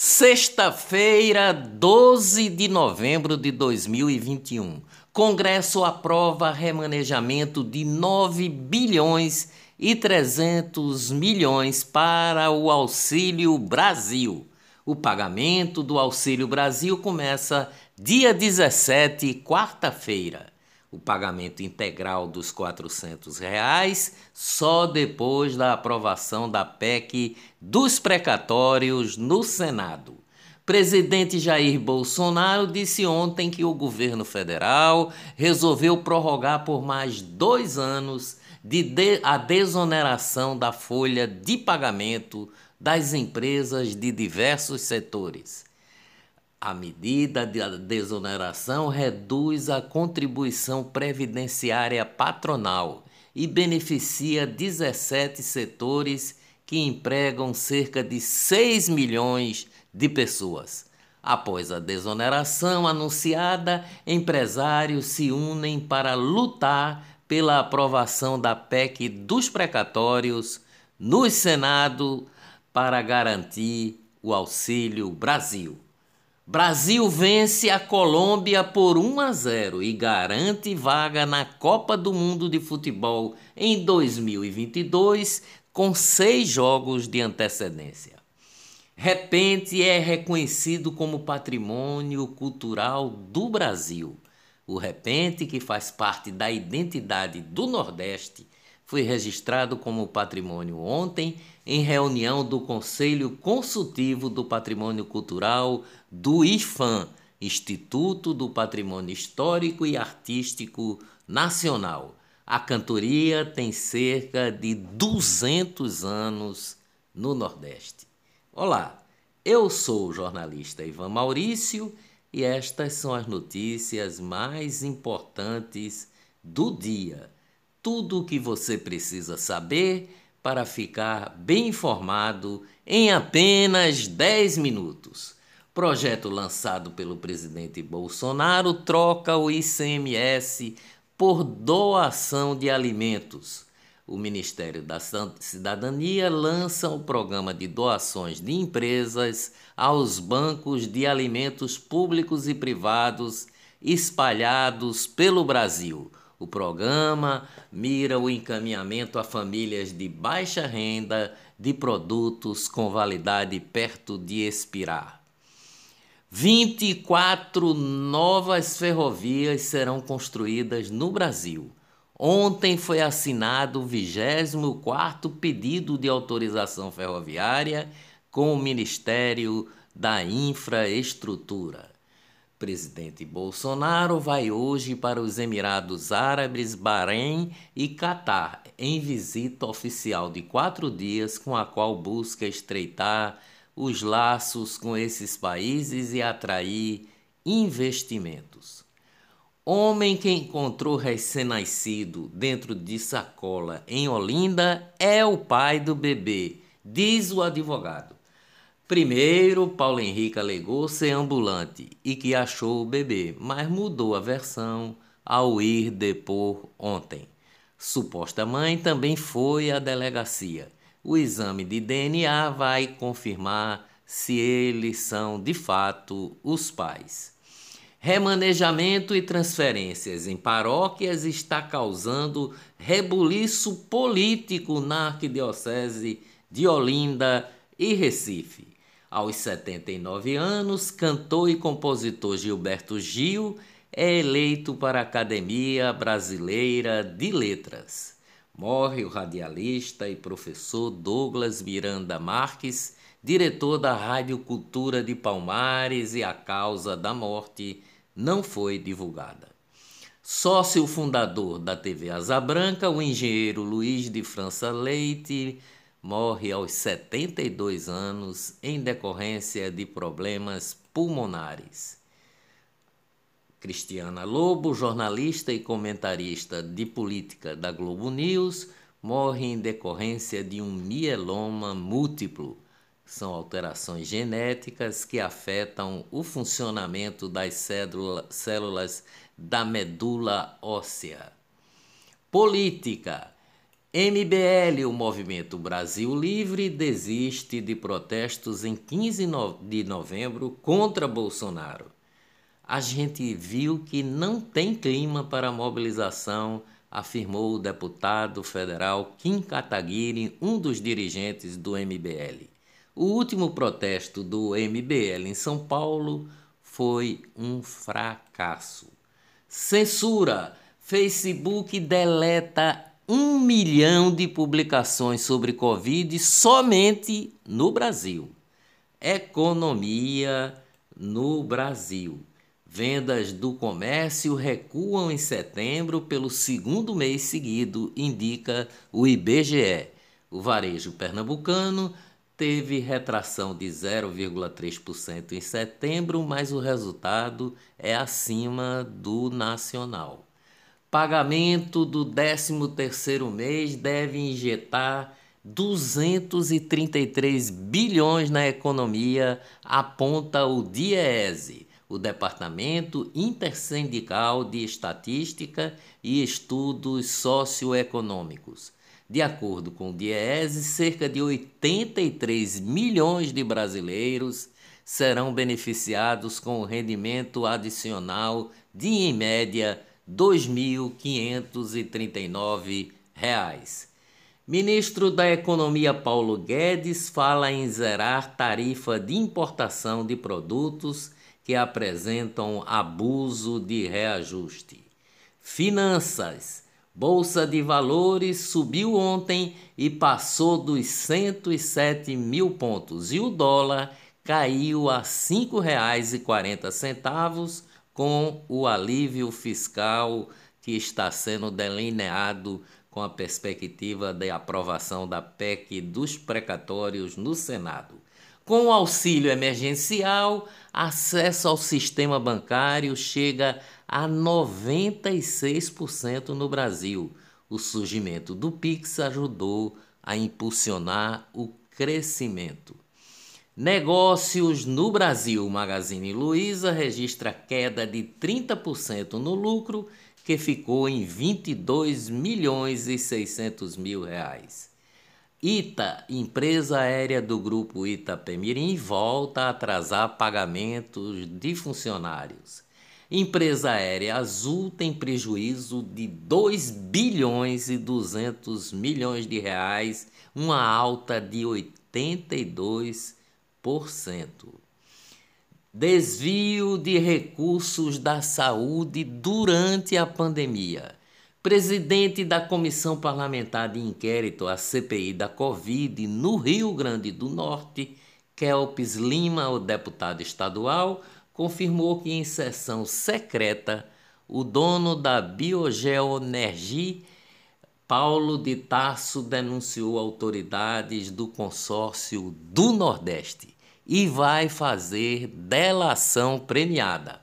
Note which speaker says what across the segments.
Speaker 1: Sexta-feira, 12 de novembro de 2021. Congresso aprova remanejamento de 9 bilhões e 300 milhões para o Auxílio Brasil. O pagamento do Auxílio Brasil começa dia 17, quarta-feira o pagamento integral dos 400 reais só depois da aprovação da PEC dos precatórios no Senado. Presidente Jair Bolsonaro disse ontem que o governo federal resolveu prorrogar por mais dois anos de de a desoneração da folha de pagamento das empresas de diversos setores. A medida de desoneração reduz a contribuição previdenciária patronal e beneficia 17 setores que empregam cerca de 6 milhões de pessoas. Após a desoneração anunciada, empresários se unem para lutar pela aprovação da PEC dos precatórios no Senado para garantir o Auxílio Brasil. Brasil vence a Colômbia por 1 a 0 e garante vaga na Copa do Mundo de Futebol em 2022 com seis jogos de antecedência. Repente é reconhecido como patrimônio cultural do Brasil. O repente, que faz parte da identidade do Nordeste, foi registrado como patrimônio ontem em reunião do Conselho Consultivo do Patrimônio Cultural do IFAM, Instituto do Patrimônio Histórico e Artístico Nacional. A cantoria tem cerca de 200 anos no Nordeste. Olá, eu sou o jornalista Ivan Maurício e estas são as notícias mais importantes do dia tudo o que você precisa saber para ficar bem informado em apenas 10 minutos. Projeto lançado pelo presidente Bolsonaro troca o ICMS por doação de alimentos. O Ministério da Cidadania lança o programa de doações de empresas aos bancos de alimentos públicos e privados espalhados pelo Brasil. O programa mira o encaminhamento a famílias de baixa renda de produtos com validade perto de expirar. 24 novas ferrovias serão construídas no Brasil. Ontem foi assinado o 24 pedido de autorização ferroviária com o Ministério da Infraestrutura. Presidente Bolsonaro vai hoje para os Emirados Árabes, Bahrein e Catar, em visita oficial de quatro dias, com a qual busca estreitar os laços com esses países e atrair investimentos. Homem que encontrou recém-nascido dentro de sacola em Olinda é o pai do bebê, diz o advogado. Primeiro, Paulo Henrique alegou ser ambulante e que achou o bebê, mas mudou a versão ao ir depor ontem. Suposta mãe também foi à delegacia. O exame de DNA vai confirmar se eles são de fato os pais. Remanejamento e transferências em paróquias está causando rebuliço político na Arquidiocese de Olinda e Recife. Aos 79 anos, cantor e compositor Gilberto Gil é eleito para a Academia Brasileira de Letras. Morre o radialista e professor Douglas Miranda Marques, diretor da Rádio Cultura de Palmares, e a causa da morte não foi divulgada. Sócio fundador da TV Asa Branca, o engenheiro Luiz de França Leite morre aos 72 anos em decorrência de problemas pulmonares. Cristiana Lobo, jornalista e comentarista de política da Globo News, morre em decorrência de um mieloma múltiplo. São alterações genéticas que afetam o funcionamento das células da medula óssea. Política. MBL, o Movimento Brasil Livre, desiste de protestos em 15 de novembro contra Bolsonaro. A gente viu que não tem clima para mobilização, afirmou o deputado federal Kim Kataguiri, um dos dirigentes do MBL. O último protesto do MBL em São Paulo foi um fracasso. Censura. Facebook deleta um milhão de publicações sobre Covid somente no Brasil. Economia no Brasil. Vendas do comércio recuam em setembro pelo segundo mês seguido, indica o IBGE. O varejo pernambucano teve retração de 0,3% em setembro, mas o resultado é acima do nacional. Pagamento do 13º mês deve injetar 233 bilhões na economia, aponta o DIEESE, o Departamento Intersindical de Estatística e Estudos Socioeconômicos. De acordo com o DIEESE, cerca de 83 milhões de brasileiros serão beneficiados com o rendimento adicional de, em média, R$ 2.539. Ministro da Economia Paulo Guedes fala em zerar tarifa de importação de produtos que apresentam abuso de reajuste. Finanças. Bolsa de Valores subiu ontem e passou dos 107 mil pontos e o dólar caiu a R$ 5,40 com o alívio fiscal que está sendo delineado com a perspectiva de aprovação da PEC dos precatórios no Senado. Com o auxílio emergencial, acesso ao sistema bancário chega a 96% no Brasil. O surgimento do Pix ajudou a impulsionar o crescimento. Negócios no Brasil. Magazine Luiza registra queda de 30% no lucro, que ficou em 22 milhões e 600 mil reais. Ita, empresa aérea do grupo Itapemirim, volta a atrasar pagamentos de funcionários. Empresa aérea Azul tem prejuízo de 2 bilhões e 200 milhões de reais, uma alta de 82 Desvio de recursos da saúde durante a pandemia. Presidente da Comissão Parlamentar de Inquérito, a CPI da Covid, no Rio Grande do Norte, Kelpis Lima, o deputado estadual, confirmou que em sessão secreta, o dono da Biogeoenergia Paulo de Tarso denunciou autoridades do consórcio do Nordeste e vai fazer delação premiada.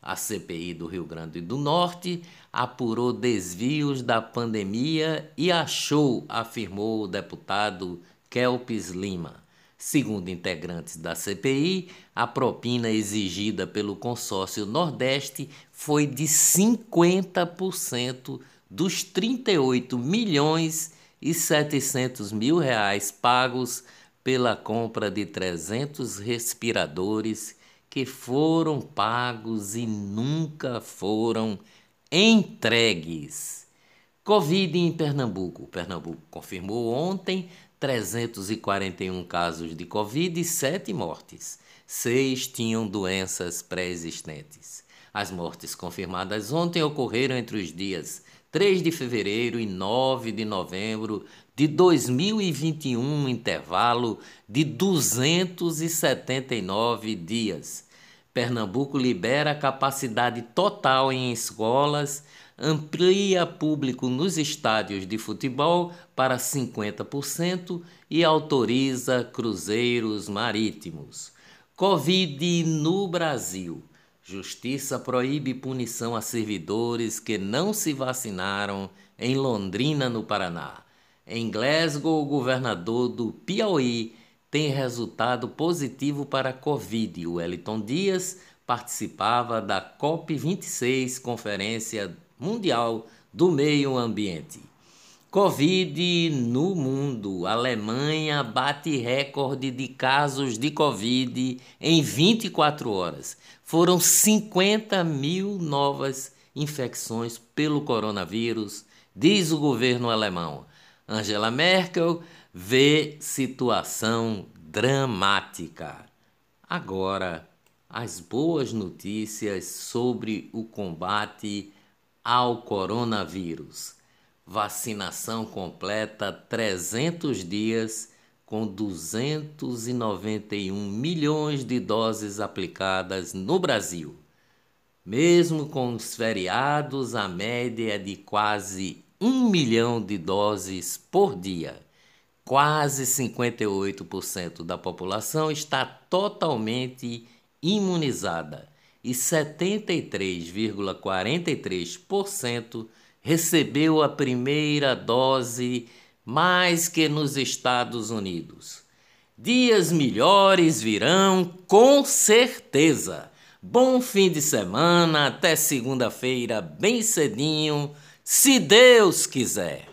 Speaker 1: A CPI do Rio Grande do Norte apurou desvios da pandemia e achou, afirmou o deputado Kelpis Lima. Segundo integrantes da CPI, a propina exigida pelo consórcio Nordeste foi de 50% dos 38 milhões e 700 mil reais pagos pela compra de 300 respiradores que foram pagos e nunca foram entregues. Covid em Pernambuco. Pernambuco confirmou ontem 341 casos de Covid e 7 mortes. Seis tinham doenças pré-existentes. As mortes confirmadas ontem ocorreram entre os dias 3 de fevereiro e 9 de novembro de 2021, um intervalo de 279 dias. Pernambuco libera capacidade total em escolas, amplia público nos estádios de futebol para 50% e autoriza cruzeiros marítimos. Covid no Brasil. Justiça proíbe punição a servidores que não se vacinaram em Londrina, no Paraná. Em Glasgow, o governador do Piauí tem resultado positivo para a Covid. O Wellington Dias participava da COP26, Conferência Mundial do Meio Ambiente. Covid no mundo. A Alemanha bate recorde de casos de Covid em 24 horas. Foram 50 mil novas infecções pelo coronavírus, diz o governo alemão. Angela Merkel vê situação dramática. Agora, as boas notícias sobre o combate ao coronavírus. Vacinação completa 300 dias com 291 milhões de doses aplicadas no Brasil. Mesmo com os feriados, a média é de quase um milhão de doses por dia. Quase 58% da população está totalmente imunizada e 73,43% recebeu a primeira dose mais que nos Estados Unidos. Dias melhores virão, com certeza. Bom fim de semana, até segunda-feira, bem cedinho, se Deus quiser.